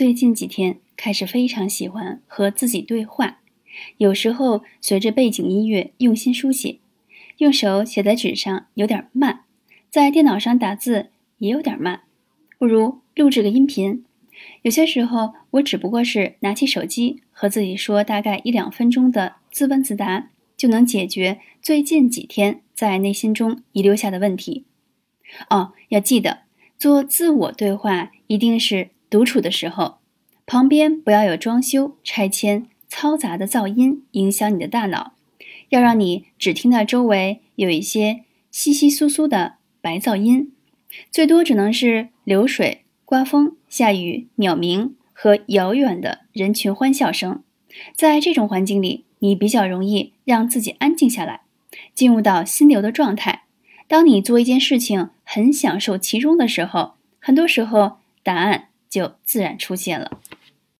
最近几天开始非常喜欢和自己对话，有时候随着背景音乐用心书写，用手写在纸上有点慢，在电脑上打字也有点慢，不如录制个音频。有些时候我只不过是拿起手机和自己说大概一两分钟的自问自答，就能解决最近几天在内心中遗留下的问题。哦，要记得做自我对话，一定是。独处的时候，旁边不要有装修、拆迁、嘈杂的噪音影响你的大脑，要让你只听到周围有一些窸窸窣窣的白噪音，最多只能是流水、刮风、下雨、鸟鸣和遥远的人群欢笑声。在这种环境里，你比较容易让自己安静下来，进入到心流的状态。当你做一件事情很享受其中的时候，很多时候答案。就自然出现了。